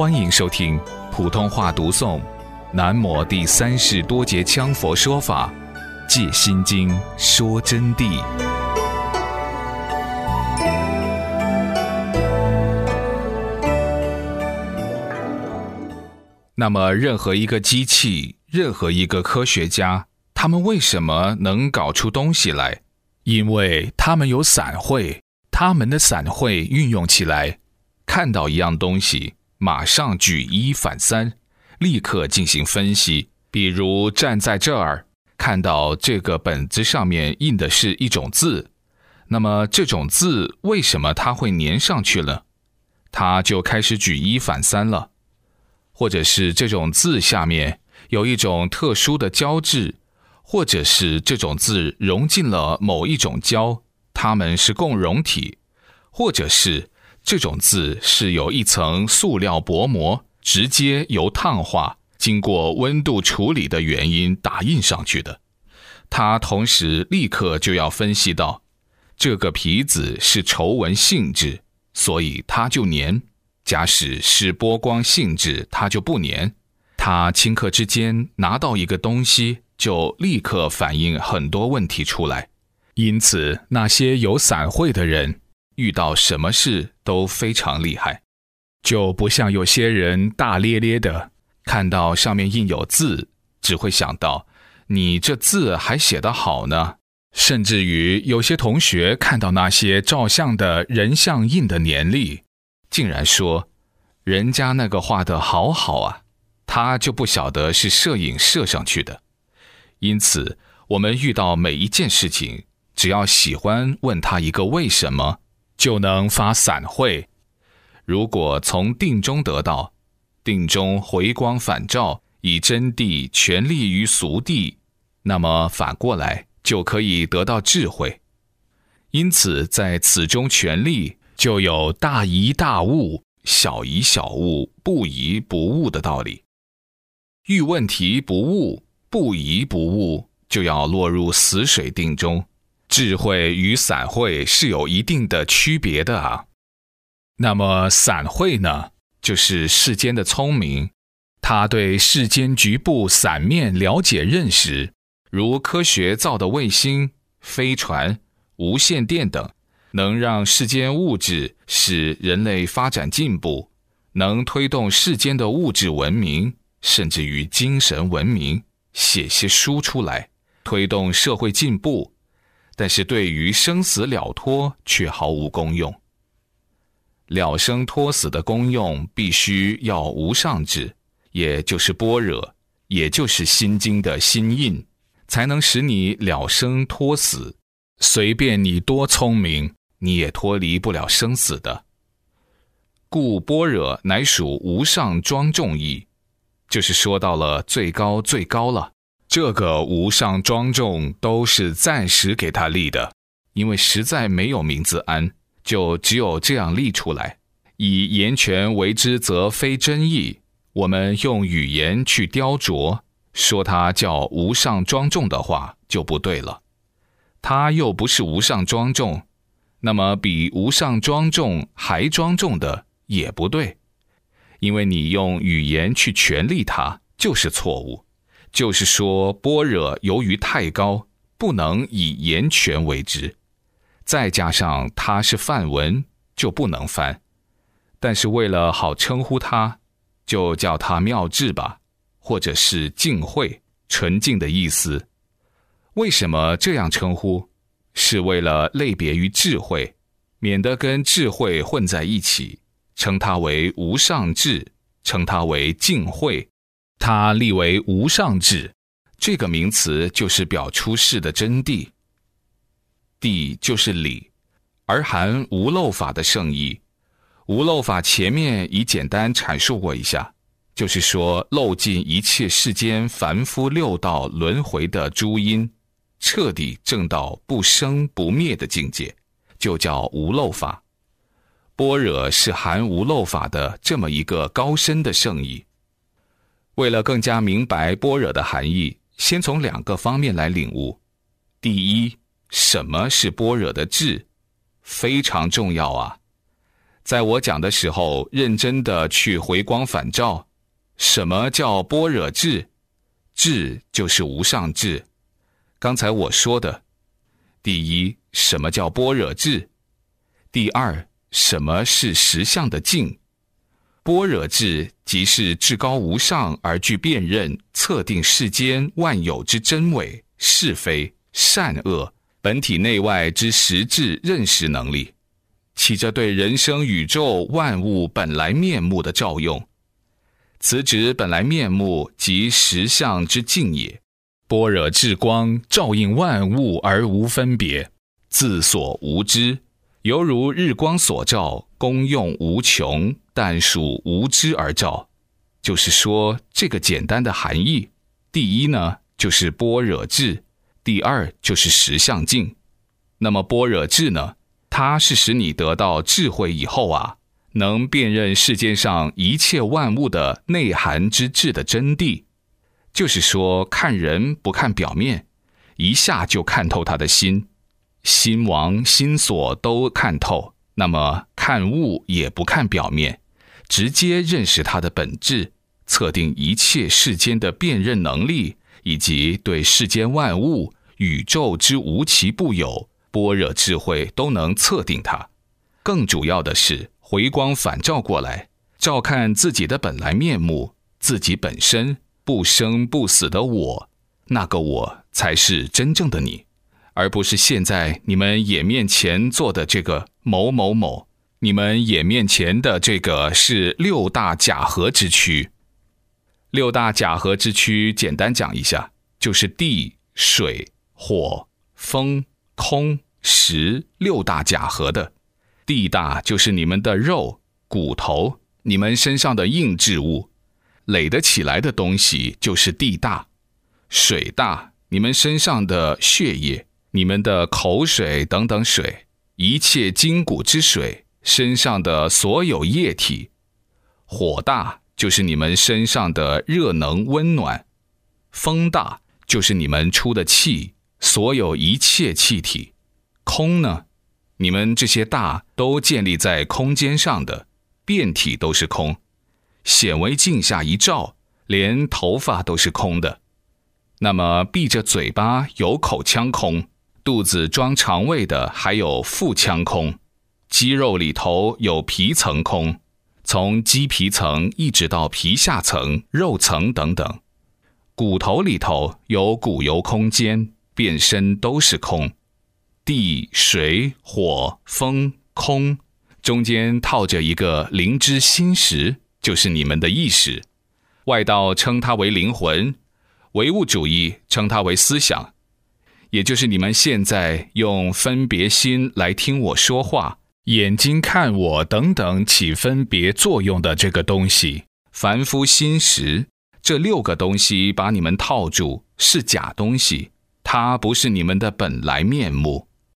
欢迎收听普通话读诵《南摩第三世多杰羌佛说法借心经说真谛》。那么，任何一个机器，任何一个科学家，他们为什么能搞出东西来？因为他们有散会，他们的散会运用起来，看到一样东西。马上举一反三，立刻进行分析。比如站在这儿，看到这个本子上面印的是一种字，那么这种字为什么它会粘上去了？他就开始举一反三了。或者是这种字下面有一种特殊的胶质，或者是这种字融进了某一种胶，它们是共熔体，或者是。这种字是有一层塑料薄膜，直接由烫化经过温度处理的原因打印上去的。它同时立刻就要分析到，这个皮子是稠纹性质，所以它就粘；假使是波光性质，它就不粘。它顷刻之间拿到一个东西，就立刻反映很多问题出来。因此，那些有散会的人。遇到什么事都非常厉害，就不像有些人大咧咧的，看到上面印有字，只会想到你这字还写得好呢。甚至于有些同学看到那些照相的人像印的年历，竟然说人家那个画的好好啊，他就不晓得是摄影摄上去的。因此，我们遇到每一件事情，只要喜欢问他一个为什么。就能发散会。如果从定中得到，定中回光返照，以真谛全力于俗谛，那么反过来就可以得到智慧。因此，在此中全力，就有大疑大悟、小疑小悟、不疑不悟的道理。遇问题不悟、不疑不悟，就要落入死水定中。智慧与散会是有一定的区别的啊。那么散会呢，就是世间的聪明，他对世间局部散面了解认识，如科学造的卫星、飞船、无线电等，能让世间物质使人类发展进步，能推动世间的物质文明，甚至于精神文明，写些书出来，推动社会进步。但是对于生死了脱却毫无功用。了生脱死的功用必须要无上智，也就是般若，也就是心经的心印，才能使你了生脱死。随便你多聪明，你也脱离不了生死的。故般若乃属无上庄重义，就是说到了最高最高了。这个无上庄重都是暂时给他立的，因为实在没有名字安，就只有这样立出来。以言权为之，则非真义。我们用语言去雕琢，说它叫无上庄重的话，就不对了。它又不是无上庄重，那么比无上庄重还庄重的也不对，因为你用语言去权力它，就是错误。就是说，般若由于太高，不能以言权为之，再加上它是梵文，就不能翻。但是为了好称呼它，就叫它妙智吧，或者是净慧、纯净的意思。为什么这样称呼？是为了类别于智慧，免得跟智慧混在一起，称它为无上智，称它为净慧。它立为无上智，这个名词就是表出世的真谛。谛就是理，而含无漏法的圣意。无漏法前面已简单阐述过一下，就是说漏尽一切世间凡夫六道轮回的诸因，彻底证到不生不灭的境界，就叫无漏法。般若是含无漏法的这么一个高深的圣意。为了更加明白般若的含义，先从两个方面来领悟。第一，什么是般若的智？非常重要啊！在我讲的时候，认真的去回光返照。什么叫般若智？智就是无上智。刚才我说的，第一，什么叫般若智？第二，什么是实相的境？般若智即是至高无上而具辨认、测定世间万有之真伪、是非、善恶、本体内外之实质认识能力，起着对人生、宇宙万物本来面目的照用。此指本来面目即实相之境也。般若智光照映万物而无分别，自所无知，犹如日光所照，功用无穷，但属无知而照。就是说，这个简单的含义，第一呢就是般若智，第二就是实相境。那么般若智呢，它是使你得到智慧以后啊。能辨认世界上一切万物的内涵之智的真谛，就是说，看人不看表面，一下就看透他的心，心王心所都看透。那么看物也不看表面，直接认识它的本质，测定一切世间的辨认能力，以及对世间万物、宇宙之无奇不有、般若智慧都能测定它。更主要的是。回光返照过来，照看自己的本来面目，自己本身不生不死的我，那个我才是真正的你，而不是现在你们眼面前做的这个某某某。你们眼面前的这个是六大假合之躯。六大假合之躯，简单讲一下，就是地、水、火、风、空、石六大假合的。地大就是你们的肉骨头，你们身上的硬质物，垒得起来的东西就是地大；水大，你们身上的血液、你们的口水等等水，一切筋骨之水，身上的所有液体；火大，就是你们身上的热能温暖；风大，就是你们出的气，所有一切气体；空呢？你们这些大都建立在空间上的，遍体都是空，显微镜下一照，连头发都是空的。那么闭着嘴巴有口腔空，肚子装肠胃的还有腹腔空，肌肉里头有皮层空，从肌皮层一直到皮下层、肉层等等，骨头里头有骨油空间，遍身都是空。地、水、火、风、空，中间套着一个灵之心识，就是你们的意识。外道称它为灵魂，唯物主义称它为思想，也就是你们现在用分别心来听我说话，眼睛看我等等起分别作用的这个东西。凡夫心识这六个东西把你们套住，是假东西，它不是你们的本来面目。